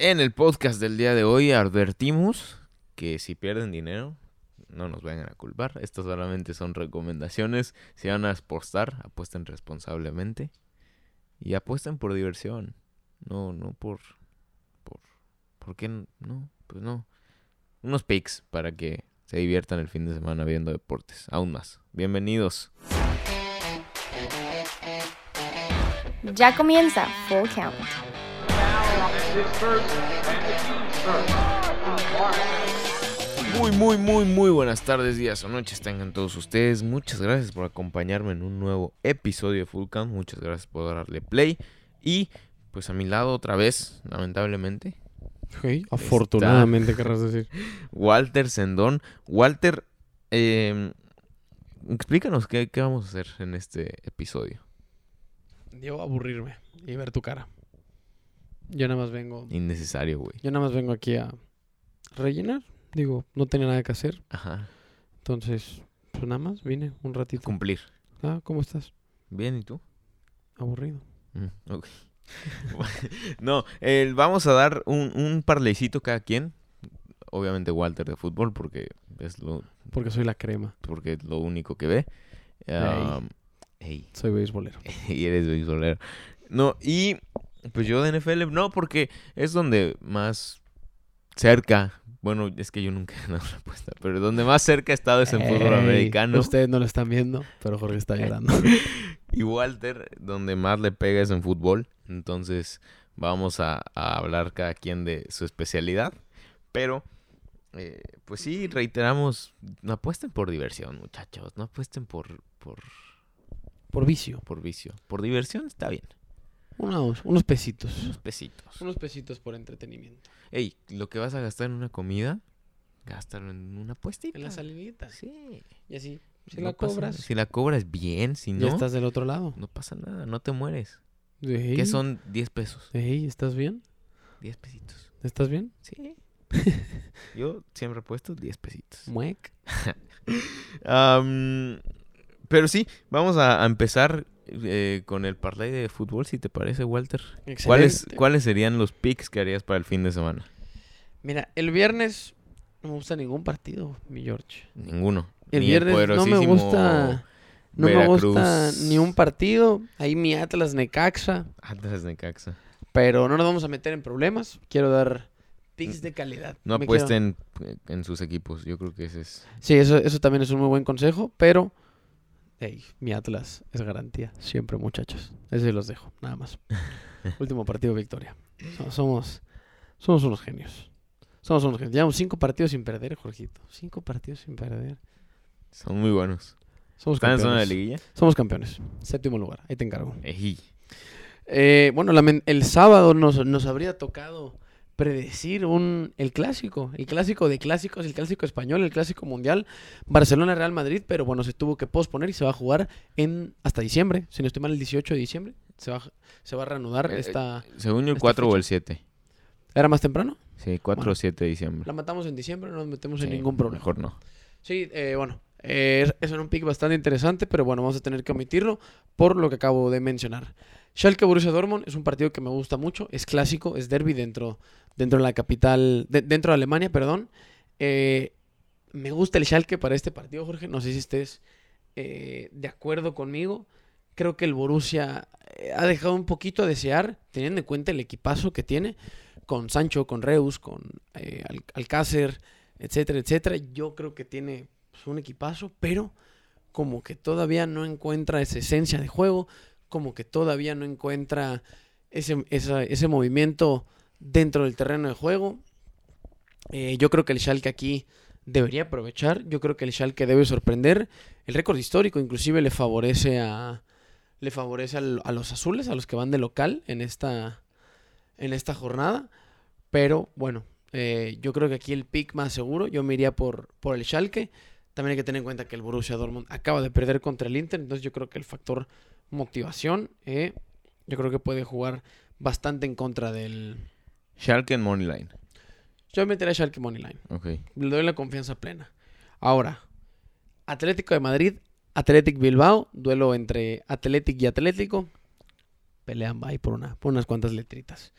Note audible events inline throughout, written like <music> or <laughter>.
En el podcast del día de hoy advertimos que si pierden dinero, no nos vayan a culpar. Estas solamente son recomendaciones. Si van a apostar, apuesten responsablemente. Y apuesten por diversión. No, no por... por ¿Por qué no? Pues no. Unos picks para que se diviertan el fin de semana viendo deportes. Aún más. Bienvenidos. Ya comienza Full Count. Muy, muy, muy, muy buenas tardes, días o noches tengan todos ustedes. Muchas gracias por acompañarme en un nuevo episodio de Full Count. Muchas gracias por darle play. Y pues a mi lado otra vez, lamentablemente, Ok, afortunadamente querrás decir. <laughs> Walter Sendón. Walter, eh, explícanos qué, qué vamos a hacer en este episodio. Yo aburrirme y ver tu cara. Yo nada más vengo, Innecesario, güey. yo nada más vengo aquí a rellenar. Digo, no tenía nada que hacer. Ajá. Entonces, pues nada más vine un ratito. Cumplir. Ah, ¿cómo estás? Bien, ¿y tú? Aburrido. Mm, <laughs> no, el- vamos a dar un, un parleycito cada quien. Obviamente Walter de fútbol porque es lo, Porque soy la crema. porque es lo único que ve. Um, Soy beisbolero. <laughs> y eres beisbolero. No, y pues yo de NFL, no, porque es donde más cerca, bueno, es que yo nunca he dado <laughs> una apuesta, pero donde más cerca he estado es en fútbol americano. Ustedes no lo están viendo, pero Jorge está <laughs> llorando. Y Walter, donde más le pega es en fútbol. Entonces vamos a, a hablar cada quien de su especialidad. Pero, eh, pues sí, reiteramos, no apuesten por diversión, muchachos. No apuesten por, por, Por vicio. por vicio. Por diversión está bien. Unos, unos pesitos. Unos pesitos. Unos pesitos por entretenimiento. Ey, lo que vas a gastar en una comida, gástalo en una apuestita. En la salinita. Sí. Y así, si No la cobras. Si la cobras bien, si ya no, estás del otro lado. no pasa nada, no te mueres. Ey, ¿Qué son 10 pesos? Ey, ¿estás bien? 10 pesitos. ¿Estás bien? Sí. <laughs> Yo siempre he puesto 10 pesitos. Muec. <laughs> Pero sí, vamos a, a empezar eh, con el parlay de fútbol, si te parece, Walter. ¿Cuáles, Excelente. ¿Cuáles serían los picks que harías para el fin de semana? Mira, el viernes no me gusta ningún partido, mi George. Ninguno. El Ni viernes no me gusta. No me gusta ni un partido. Ahí mi Atlas Necaxa. Atlas de Caxa. Pero no nos vamos a meter en problemas. Quiero dar picks de calidad. No quiero- apuesten eh, en sus equipos. Yo creo que ese es. Sí, eso, eso también es un muy buen consejo. Pero, hey, mi Atlas es garantía. Siempre, muchachos. Ese los dejo, nada más. <laughs> Último partido, victoria. So- Somos, somos unos genios. Somos unos genios. Llevamos cinco partidos sin perder, Jorgito. Cinco partidos sin perder. Son muy buenos. Somos ¿Están en zona de campeones. liguilla? Somos campeones. Séptimo lugar. Ahí te encargo. Eh, bueno, el sábado nos, nos habría tocado predecir un, el clásico, el clásico de clásicos, el clásico español, el clásico mundial, Barcelona-Real Madrid, pero bueno, se tuvo que posponer y se va a jugar en hasta diciembre, si no estoy mal, el 18 de diciembre, se va, a- se va a reanudar Eh, esta... Según yo, el esta 4 o el 7. ¿Era más temprano? Sí, 4 Bueno. o 7 de diciembre. La matamos en diciembre, no nos metemos en ningún problema. Mejor no. Sí, eh, bueno, eh, es- eso era un pick bastante interesante, pero bueno, vamos a tener que omitirlo por lo que acabo de mencionar. Schalke Borussia Dortmund es un partido que me gusta mucho, es clásico, es derby dentro, dentro de la capital, de- dentro de Alemania, perdón. Eh, me gusta el Schalke para este partido, Jorge, no sé si estés eh, de acuerdo conmigo. Creo que el Borussia eh, ha dejado un poquito a desear, teniendo en cuenta el equipazo que tiene con Sancho, con Reus, con Al- Alcácer, etcétera, etcétera. Yo creo que tiene pues, un equipazo, pero como que todavía no encuentra esa esencia de juego, como que todavía no encuentra ese, ese movimiento dentro del terreno de juego. Eh, yo creo que el Schalke aquí debería aprovechar, yo creo que el Schalke debe sorprender. El récord histórico inclusive le favorece a le favorece al- a los azules, a los que van de local en esta en esta jornada, pero bueno, eh, yo creo que aquí el pick más seguro, yo me iría por, por el Schalke. También hay que tener en cuenta que el Borussia Dortmund acaba de perder contra el Inter, entonces yo creo que el factor motivación, eh, yo creo que puede jugar bastante en contra del... Schalke en Moneyline. Yo metería a Schalke Moneyline, Ok. le doy la confianza plena. Ahora, Atlético de Madrid, Athletic Bilbao, duelo entre Athletic y Atlético, pelean ahí por, una, por unas cuantas letritas.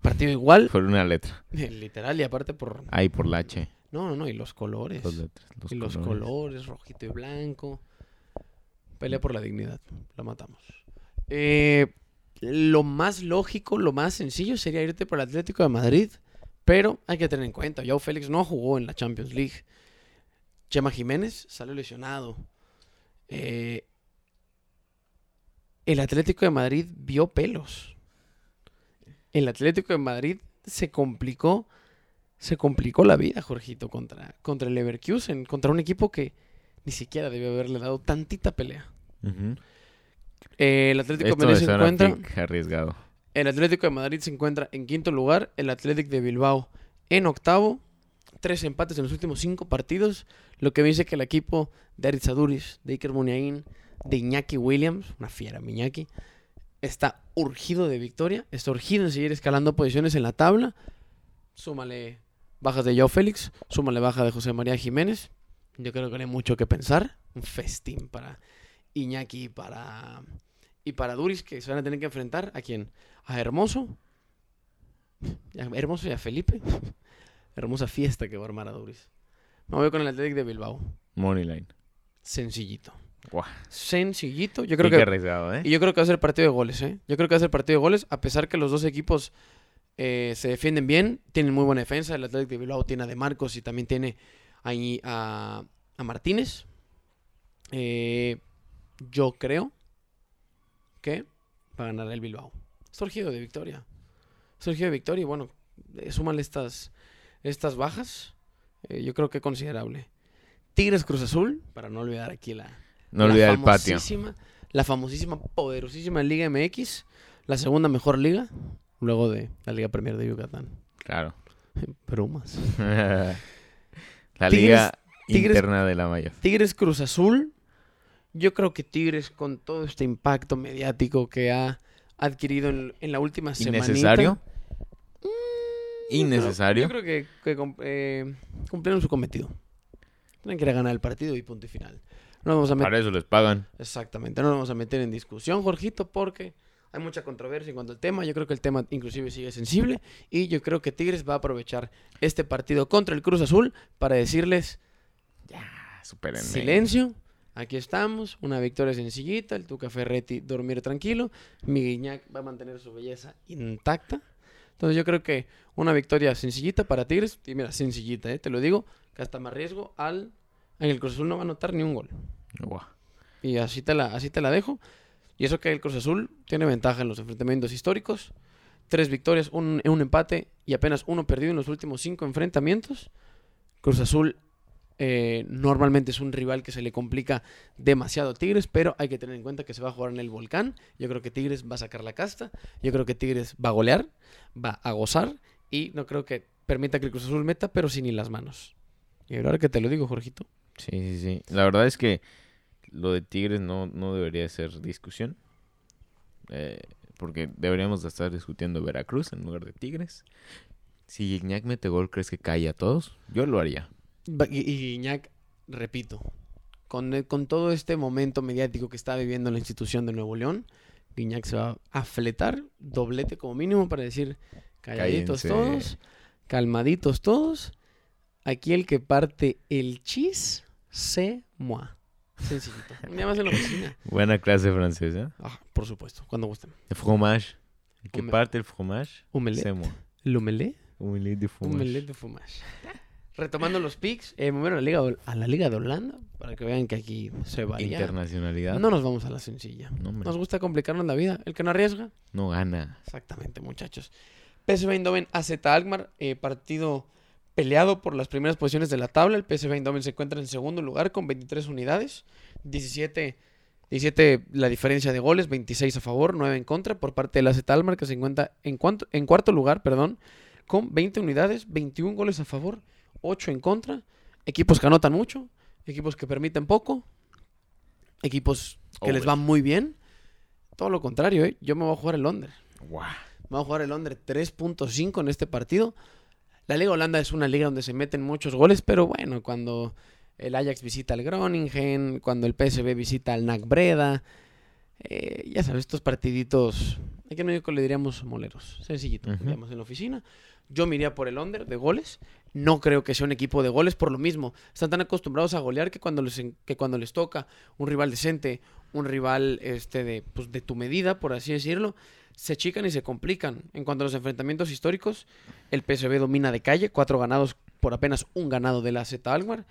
Partido igual, Por una letra. <laughs> literal, y aparte por... Ahí por la H. No, no, no, y los colores. Letras. y los colores, rojito y blanco. Pelea por la dignidad. La matamos. Eh, lo más lógico, lo más sencillo sería irte por el Atlético de Madrid. Pero hay que tener en cuenta, Yao Félix no jugó en la Champions League. Chema Jiménez salió lesionado. Eh, el Atlético de Madrid vio pelos. El Atlético de Madrid se complicó. Se complicó la vida, Jorgito, contra, contra el Leverkusen, contra un equipo que ni siquiera debió haberle dado tantita pelea. Eh, el Atlético Esto de Madrid se encuentra. arriesgado. El Atlético de Madrid se encuentra en quinto lugar, el Atlético de Bilbao en octavo, tres empates en los últimos cinco partidos, lo que me dice que el equipo de Aritz Aduriz, de Iker Muniain, de Iñaki Williams, una fiera mi Iñaki, está urgido de victoria, está urgido en seguir escalando posiciones en la tabla, súmale bajas de Joao Félix, súmale baja de José María Jiménez, yo creo que no hay mucho que pensar, un festín para Iñaki y para, y para Duris, que se van a tener que enfrentar a quién, a Hermoso, <laughs> a Hermoso y a Felipe. <laughs> Hermosa fiesta que va a armar a Duris. Me voy con el Athletic de Bilbao. Moneyline. Sencillito. Guau. Sencillito. Yo creo que, arriesgado, ¿eh? y yo creo que va a ser partido de goles, ¿eh? Yo creo que va a ser partido de goles, a pesar que los dos equipos eh, se defienden bien, tienen muy buena defensa. El Athletic de Bilbao tiene a De Marcos y también tiene ahí a, a Martínez. Eh, yo creo que va a ganar el Bilbao. Surgido de victoria. Surgido de victoria y bueno, eh, súmale estas, estas bajas. eh, yo creo que considerable. Tigres Cruz Azul, para no olvidar aquí la, No la olvidar el patio. famosísima- La famosísima, poderosísima Liga MX. La segunda mejor liga. Luego de la Liga Premier de Yucatán. Claro. <laughs> Bromas. <laughs> la Tigres- liga Tigres- interna de la mayor. Tigres Cruz Azul. Yo creo que Tigres, con todo este impacto mediático que ha adquirido en, en la última semana. ¿Innecesario? ¿Innecesario? Yo creo que, eh, cumplieron su cometido. Tienen que ir a ganar el partido y punto y final. No nos vamos a meter. Para eso les pagan. Exactamente, no nos vamos a meter en discusión, Jorgito, porque hay mucha controversia en cuanto al tema. Yo creo que el tema inclusive sigue sensible y yo creo que Tigres va a aprovechar este partido contra el Cruz Azul para decirles Ah, supérenme. silencio. Aquí estamos, una victoria sencillita, el Tuca Ferretti dormir tranquilo, mi Guiñac va a mantener su belleza intacta. Entonces yo creo que una victoria sencillita para Tigres, y mira, sencillita, ¿eh? te lo digo, que hasta más riesgo al... En el Cruz Azul no va a anotar ni un gol. Y así te la, así te la dejo. Y eso que el Cruz Azul tiene ventaja en los enfrentamientos históricos. Tres victorias, un, un empate y apenas uno perdido en los últimos cinco enfrentamientos. Cruz Azul eh, normalmente es un rival que se le complica demasiado a Tigres, pero hay que tener en cuenta que se va a jugar en el volcán. Yo creo que Tigres va a sacar la casta. Yo creo que Tigres va a golear, va a gozar. Y no creo que permita que el Cruz Azul meta, pero sin las manos. Y ahora que te lo digo, Jorgito. Sí, sí, sí. La verdad es que lo de Tigres no, no debería ser discusión. Eh, porque deberíamos de estar discutiendo Veracruz en lugar de Tigres. Si Iñak mete gol, ¿crees que cae a todos? Yo lo haría. Y, Guiñac, repito, con, el- con todo este momento mediático que está viviendo la institución de Nuevo León, Guiñac se va a fletar, doblete como mínimo para decir calladitos Cállense. todos, calmaditos todos. Aquí el que parte el chis, c'est moi. Sencillito. <laughs> Día más en la oficina. Buena clase francesa. Ah, por supuesto, cuando gusten. El fromage. El que parte el fromage, c'est moi. ¿L'omelette? Omelette de fromage. Omelette de fromage. Retomando los picks, eh, me voy a la, Liga, de- a la Liga de Holanda para que vean que aquí se varía. Internacionalidad. No nos vamos a la sencilla. No, Nos gusta complicarnos la vida. El que no arriesga. no gana. Exactamente, muchachos. PSV Eindhoven AZ Alkmaar, eh, partido peleado por las primeras posiciones de la tabla. El PSV Eindhoven se encuentra en segundo lugar con 23 unidades. 17, 17 la diferencia de goles, 26 a favor, 9 en contra por parte del AZ Alkmaar que se encuentra en, cuanto- en cuarto lugar, perdón, con 20 unidades, 21 goles a favor, 8 en contra. Equipos que anotan mucho, equipos que permiten poco, equipos que les van muy bien. Todo lo contrario, ¿eh? yo me voy a jugar el under. Guau. Vamos a jugar el under 3.5 en este partido. La Liga Holanda es una liga donde se meten muchos goles, pero bueno, cuando el Ajax visita al Groningen, cuando el PSV visita al NAC Breda, eh, ya sabes, estos partiditos Aquí en México le diríamos moleros. Sencillito. Ujú. Digamos, en la oficina. Yo me iría por el under de goles. No creo que sea un equipo de goles por lo mismo. Están tan acostumbrados a golear que cuando les, que cuando les toca un rival decente, un rival este de, pues, de tu medida, por así decirlo, se chican y se complican. En cuanto a los enfrentamientos históricos, el PSV domina de calle, cuatro ganados por apenas un ganado de la Z Alkmaar.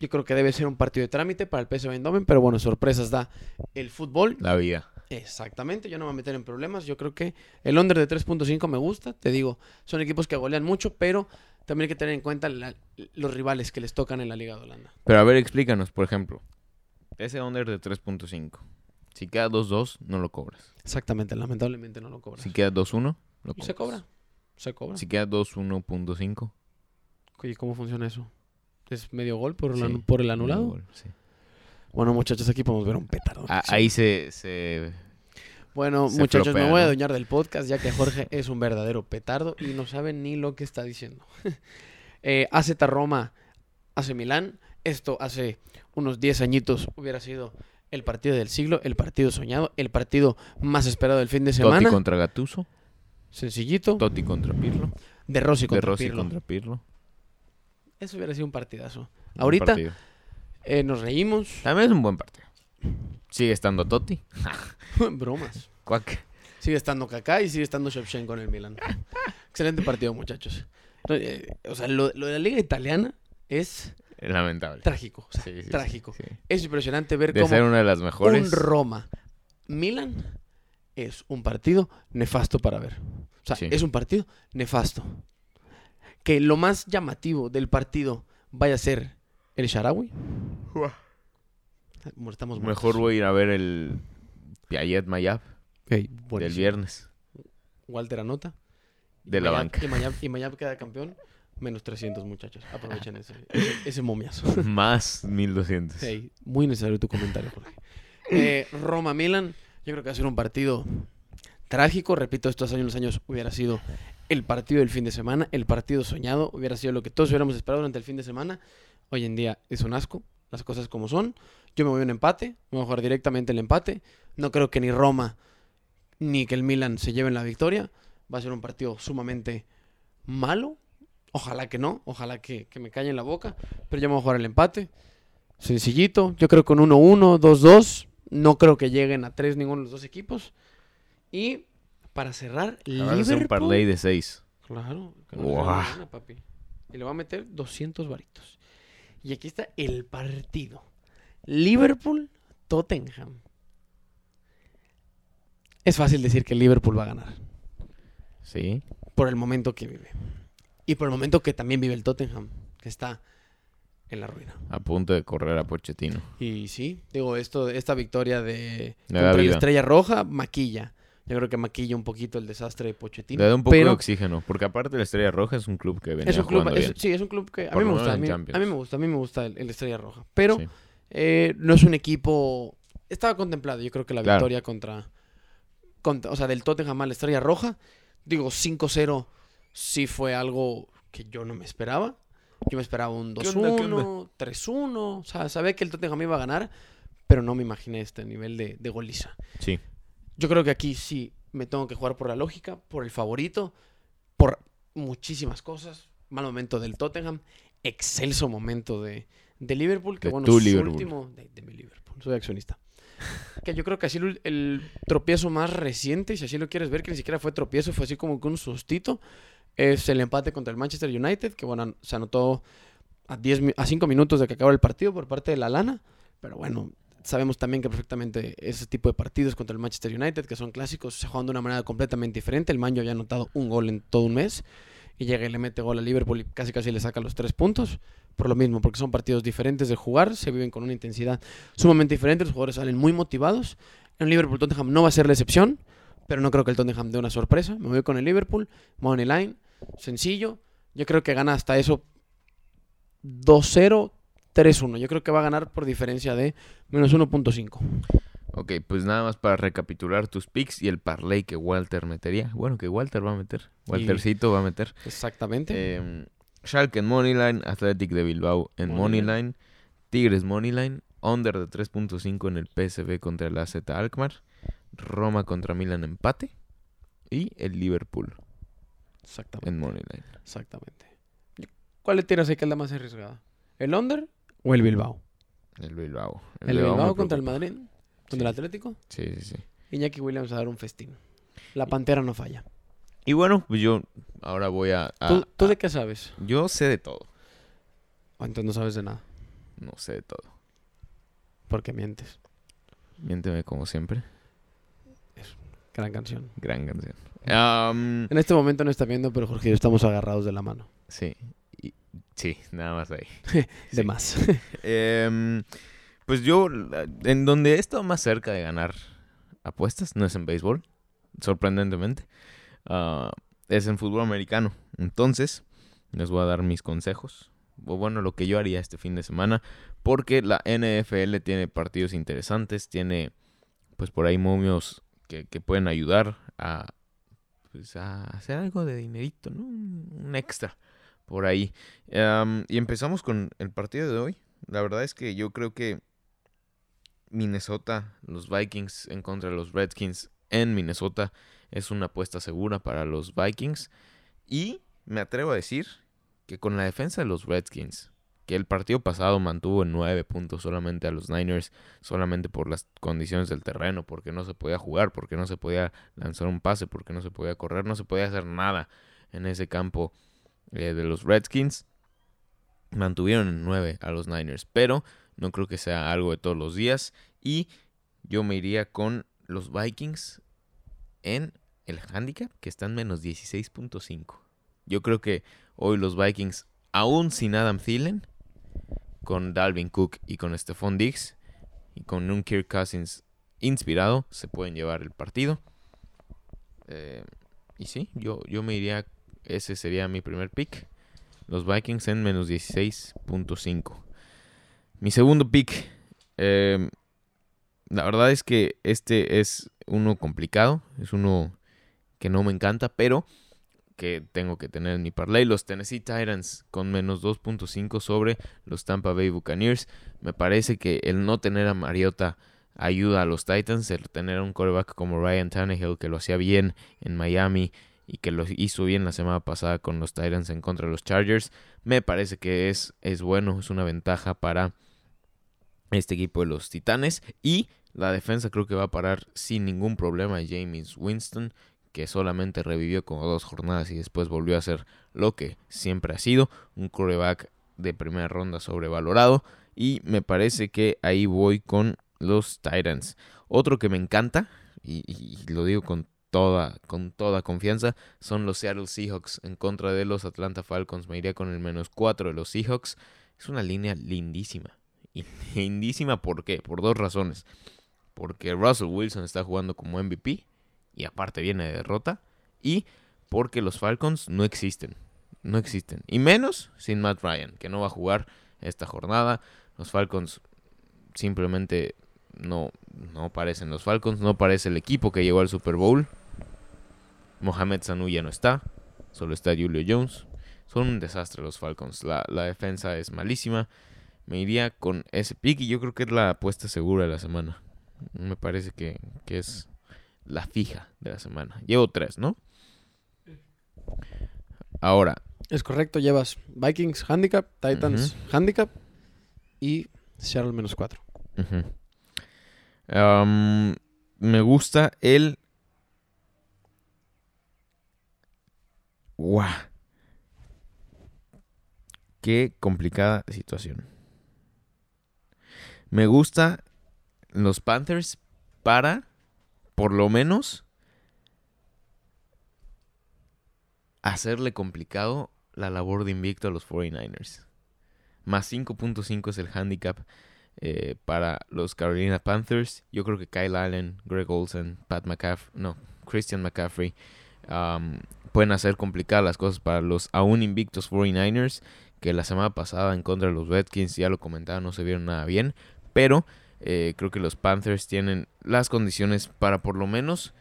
Yo creo que debe ser un partido de trámite para el PSV Eindhoven, pero bueno, sorpresas da el fútbol. La vida. Exactamente, yo no me voy a meter en problemas. Yo creo que el under de 3.5 me gusta. Te digo, son equipos que golean mucho, pero también hay que tener en cuenta la- los rivales que les tocan en la Liga de Holanda. Pero a ver, explícanos, por ejemplo. Ese under de 3.5. Si queda 2-2, no lo cobras. Exactamente, lamentablemente no lo cobras. Si queda 2-1, lo Y cobras. se cobra. Se cobra. Si queda 2-1.5. Oye, ¿cómo funciona eso? ¿Es medio gol por, el sí, anu- por el anulado? gol, sí. Bueno, muchachos, aquí podemos ver un petardo. Ah. Ahí se, se... Bueno, se muchachos, me voy a adueñar del podcast ya que Jorge es un verdadero petardo y no sabe ni lo que está diciendo. <laughs> eh, AZ Roma, hace Milán. Esto hace unos 10 añitos hubiera sido el partido del siglo, el partido soñado, el partido más esperado del fin de Totti semana. contra Gattuso. Sencillito. Totti contra Pirlo. De Rossi De contra Rossi Pirlo. contra Pirlo. Eso hubiera sido un partidazo. Ahorita partido. Eh, nos reímos. También es un buen partido. Sigue estando Totti. <laughs> Bromas. Cuac. Sigue estando Kaká y sigue estando Shevchenko en el Milan. Excelente partido, muchachos. Eh, o sea, lo, lo de la liga italiana es Lamentable. trágico. o sea, Sí, sí, sí, trágico. sí. Es impresionante ver De cómo ser una de las mejores. un Roma Milan es un partido nefasto para ver. O sea, es un partido nefasto. Que lo más llamativo del partido vaya a ser el Sharawi. Estamos muertos. Mejor voy a ir a ver el Piaget Mayab del viernes. Walter anota. Y De la banca. Y Mayab, y Mayab queda campeón. Menos 300, muchachos. Aprovechen ese, <laughs> ese, ese momiazo. <laughs> Más 1200. Hey, muy necesario tu comentario, Jorge. Eh, Roma-Milan, yo creo que va a ser un partido trágico. Repito, estos años, los años hubiera sido el partido del fin de semana, el partido soñado, hubiera sido lo que todos hubiéramos esperado durante el fin de semana. Hoy en día es un asco, las cosas como son. Yo me voy a un empate, me voy a jugar directamente el empate. No creo que ni Roma ni que el Milan se lleven la victoria. Va a ser un partido sumamente malo. Ojalá que no, ojalá que, que me calle en la boca. Pero yo me voy a jugar el empate. Sencillito. Yo creo con 1-1, 2-2. No creo que lleguen a 3 ninguno de los dos equipos. Y para cerrar, Ahora va a ser un Liverpool. parlay de 6. Claro. que gana papi. Y le va a meter 200 varitos. Y aquí está el partido. Liverpool-Tottenham. Es fácil decir que Liverpool va a ganar. Sí. Por el momento que vive. Y por el momento que también vive el Tottenham. Que está en la ruina. A punto de correr a Pochettino. Y sí, digo, esto, esta victoria de contra la. Estrella Roja maquilla. Yo creo que maquilla un poquito el desastre de Pochettino. Le da un poco pero de oxígeno. Porque aparte la Estrella Roja es un club que venía es un club, es- bien. sí, es un club que a mí gusta. A mí, a mí me gusta, a mí me gusta el, el Estrella Roja. Pero Sí. eh, no es un equipo. Estaba contemplado, yo creo que la Claro. victoria contra, contra. O sea, del Tottenham a la Estrella Roja. Digo, 5-0 sí fue algo que yo no me esperaba. Yo me esperaba un ¿Qué onda, qué 2-1, 3-1. O sea, sabía que el Tottenham iba a ganar, pero no me imaginé este nivel de, de goliza. Sí. Yo creo que aquí sí me tengo que jugar por la lógica, por el favorito, por muchísimas cosas. Mal momento del Tottenham, excelso momento de, de Liverpool, que De bueno, su Liverpool. último de, de mi Liverpool, soy accionista. Que yo creo que así el, el tropiezo más reciente, si así lo quieres ver, que ni siquiera fue tropiezo, fue así como que un sustito, es el empate contra el Manchester United, que bueno, se anotó a 10 mi- a 5 minutos de que acabara el partido por parte de la Lana, pero bueno, sabemos también que perfectamente ese tipo de partidos contra el Manchester United, que son clásicos, se juegan de una manera completamente diferente. El Manjo había anotado un gol en todo un mes y llega y le mete gol a Liverpool y casi casi le saca los tres puntos. Por lo mismo, porque son partidos diferentes de jugar, se viven con una intensidad sumamente diferente, los jugadores salen muy motivados. En Liverpool Tottenham no va a ser la excepción, pero no creo que el Tottenham dé una sorpresa. Me voy con el Liverpool, money line, sencillo. Yo creo que gana hasta eso 2-0, 3-1. Yo creo que va a ganar por diferencia de menos 1.5. Ok, pues nada más para recapitular tus picks y el parlay que Walter metería. Bueno, que Walter va a meter. Waltercito va a meter. Exactamente. Eh, Schalke en Moneyline, Athletic de Bilbao en Moneyline. Moneyline, Tigres Moneyline, Under de 3.5 en el PSV contra el AZ Alkmaar, Roma contra Milan empate y el Liverpool Exactamente. en Moneyline. Exactamente. ¿Cuál le tiras ahí que es la más arriesgada? ¿El under o el Bilbao? El Bilbao. ¿El Bilbao, contra el. Madrid? ¿Contra el Atlético? Sí, sí, sí. Iñaki Williams a dar un festín. La Pantera no falla. Y bueno, pues yo ahora voy a... a- ¿Tú, tú a- de qué sabes? Yo sé de todo. O entonces no sabes de nada. No sé de todo. Porque mientes. Miénteme como siempre. Gran canción. Gran canción. En este momento no está viendo, pero Jorge y yo estamos agarrados de la mano. sí. Sí, nada más ahí. <laughs> De Sí. más. <laughs> Em, pues yo, en donde he estado más cerca de ganar apuestas, no es en béisbol, sorprendentemente, ah, es en fútbol americano. Entonces, les voy a dar mis consejos, o bueno, lo que yo haría este fin de semana, porque la NFL tiene partidos interesantes, tiene pues por ahí momios que, que pueden ayudar a, pues, a hacer algo de dinerito, ¿no? Un extra por ahí. Am, y empezamos con el partido de hoy. La verdad es que yo creo que Minnesota, los Vikings en contra de los Redskins en Minnesota es una apuesta segura para los Vikings. Y me atrevo a decir que con la defensa de los Redskins, que el partido pasado mantuvo en nueve puntos solamente a los Niners, solamente por las condiciones del terreno, porque no se podía jugar, porque no se podía lanzar un pase, porque no se podía correr, no se podía hacer nada en ese campo eh, de los Redskins. Mantuvieron en 9 a los Niners, pero no creo que sea algo de todos los días. Y yo me iría con los Vikings en el handicap, que están menos 16.5. Yo creo que hoy los Vikings, aún sin Adam Thielen, con Dalvin Cook y con Stephon Diggs, y con un Kirk Cousins inspirado, se pueden llevar el partido. Eh, y sí, yo, yo me iría, ese sería mi primer pick. Los Vikings en menos 16.5. Mi segundo pick. eh, la verdad es que este es uno complicado. Es uno que no me encanta, pero que tengo que tener en mi parlay. Los Tennessee Titans con menos 2.5 sobre los Tampa Bay Buccaneers. Me parece que el no tener a Mariota ayuda a los Titans. El tener a un quarterback como Ryan Tannehill que lo hacía bien en Miami y que lo hizo bien la semana pasada con los Titans en contra de los Chargers. Me parece que es, es bueno, es una ventaja para este equipo de los Titanes. Y la defensa creo que va a parar sin ningún problema James Winston, que solamente revivió como dos jornadas y después volvió a ser lo que siempre ha sido, un quarterback de primera ronda sobrevalorado. Y me parece que ahí voy con los Titans. Otro que me encanta, y, y lo digo con con toda confianza, son los Seattle Seahawks en contra de los Atlanta Falcons. Me iría con el menos 4 de los Seahawks. Es una línea lindísima. Y <laughs> lindísima, ¿por qué? Por dos razones. Porque Russell Wilson está jugando como MVP y aparte viene de derrota. Y porque los Falcons no existen. No existen. Y menos sin Matt Ryan, que no va a jugar esta jornada. Los Falcons simplemente no, no parecen los Falcons. No parece el equipo que llegó al Super Bowl. Mohamed Sanu ya no está. Solo está Julio Jones. Son un desastre los Falcons. La, la defensa es malísima. Me iría con ese pick y yo creo que es la apuesta segura de la semana. Me parece que, que es la fija de la semana. Llevo tres, ¿no? Ahora, Es correcto, llevas Vikings Handicap, Titans Handicap y Seattle menos 4. ujú. Am, me gusta el... ¡Guau! Qué complicada situación. Me gusta los Panthers para, por lo menos, hacerle complicado la labor de invicto a los 49ers. Más 5.5 es el handicap eh, para los Carolina Panthers. Yo creo que Kyle Allen, Greg Olsen, Pat McCaffrey, no, Christian McCaffrey um, pueden hacer complicadas las cosas para los aún invictos 49ers. Que la semana pasada en contra de los Redskins, ya lo comentaba, no se vieron nada bien. Pero eh, creo que los Panthers tienen las condiciones para por lo menos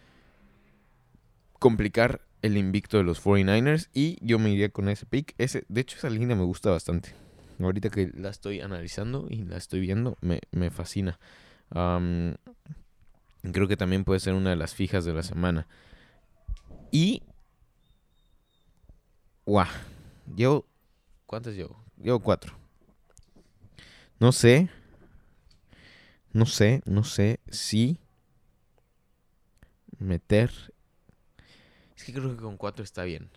complicar el invicto de los 49ers. Y yo me iría con ese pick. Ese, de hecho, esa línea me gusta bastante. Ahorita que la estoy analizando y la estoy viendo, me, me fascina. Creo que también puede ser una de las fijas de la semana. Y. Guau. Llevo. ¿Cuántas llevo? Llevo cuatro. No sé. No sé, no sé si. Meter. Es que creo que con cuatro está bien.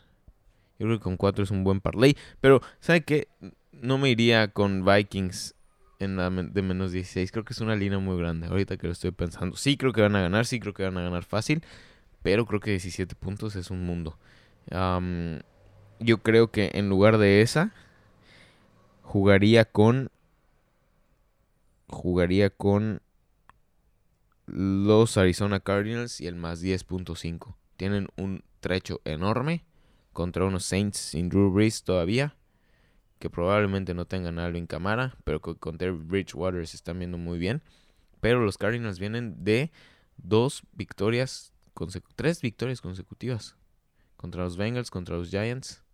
Yo creo que con cuatro es un buen parlay. Pero, ¿sabe qué? No me iría con Vikings en la de menos 16. Creo que es una línea muy grande. Ahorita que lo estoy pensando. Sí, creo que van a ganar. Sí, creo que van a ganar fácil. Pero creo que 17 puntos es un mundo. Yo creo que en lugar de esa, jugaría con. Jugaría con los Arizona Cardinals y el más 10.5. Tienen un trecho enorme contra unos Saints sin Drew Brees todavía. Que probablemente no tengan a Alvin Kamara, pero que con Terry Bridgewater se están viendo muy bien. Pero los Cardinals vienen de dos victorias, tres victorias consecutivas. Contra los Bengals, contra los Giants.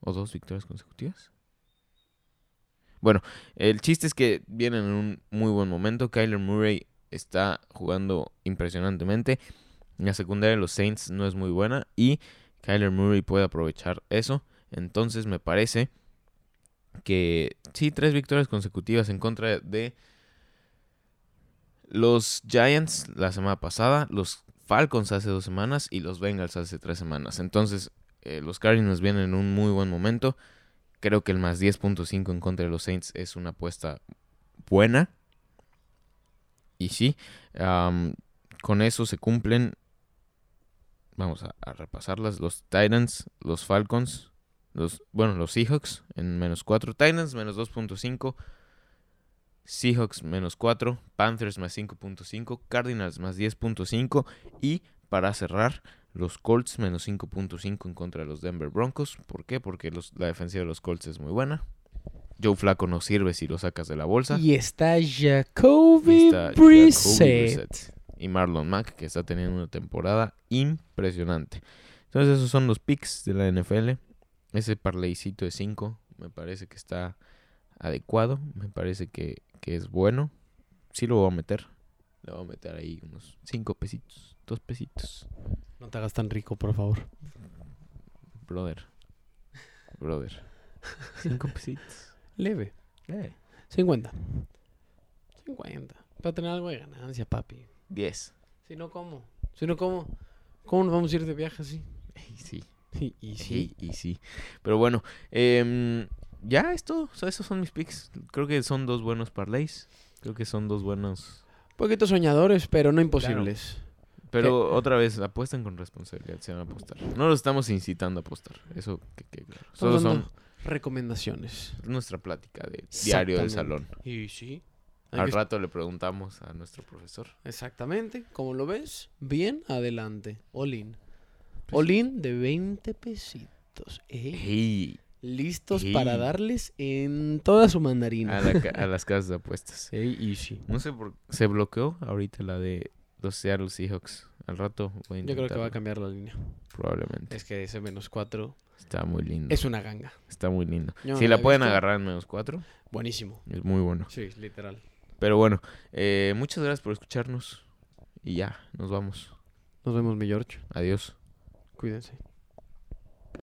¿O dos victorias consecutivas? Bueno, el chiste es que vienen en un muy buen momento. Kyler Murray está jugando impresionantemente. La secundaria de los Saints no es muy buena y Kyler Murray puede aprovechar eso. Entonces me parece que sí, tres victorias consecutivas en contra de los Giants la semana pasada, los Falcons hace dos semanas y los Bengals hace tres semanas. Entonces eh, los Cardinals vienen en un muy buen momento. Creo que el más 10.5 en contra de los Saints es una apuesta buena. Y sí, con eso se cumplen. Vamos a, a repasarlas. Los Titans, los Falcons, los, bueno, los Seahawks en menos 4. Titans menos 2.5. Seahawks menos 4. Panthers más 5.5. Cardinals más 10.5. Y para cerrar, los Colts menos 5.5 en contra de los Denver Broncos. ¿Por qué? Porque los- la defensiva de los Colts es muy buena. Joe Flaco no sirve si lo sacas de la bolsa. Y está Y Jacoby Brissett. Brissett Y Marlon Mack, que está teniendo una temporada impresionante. Entonces, esos son los picks de la NFL. Ese parleycito de 5 me parece que está adecuado. Me parece que, que es bueno. Sí lo voy a meter. Le voy a meter ahí unos 5 pesitos, 2 pesitos. No te hagas tan rico, por favor. Brother. Brother. 5 pesitos. Leve. Eh, 50. 50. Para tener algo de ganancia, papi. 10. Si no, ¿cómo? Si no, ¿cómo? ¿Cómo nos vamos a ir de viaje así? Sí. Y, <laughs> y sí. Sí, y sí. Pero bueno, em, ya es todo. O sea, esos son mis picks. Creo que son dos buenos parlays. Creo que son dos buenos. Poquito soñadores, pero no imposibles. Pero otra vez, apuesten con responsabilidad si van a apostar. No los estamos incitando a apostar. Eso que quede claro. Solo son recomendaciones. nuestra plática de diario del salón. Y sí. Al que- rato le preguntamos a nuestro profesor. Exactamente. Como lo ves, bien adelante. All in. Pues All in de 20 pesitos. Hey, listos para darles en toda su mandarina. a, la ca- a <laughs> las casas de apuestas. Ey, easy. No sé por se bloqueó ahorita la de los Seattle Seahawks. Al rato voy a Yo creo que va a cambiar la línea. Probablemente. Es que ese menos 4 Está muy lindo. es una ganga. Está muy lindo. Yo no si la pueden visto. agarrar en menos cuatro, Buenísimo. es muy bueno. Sí, literal. Pero bueno, eh, muchas gracias por escucharnos. Y ya, nos vamos. Nos vemos, mi George. Adiós. Cuídense.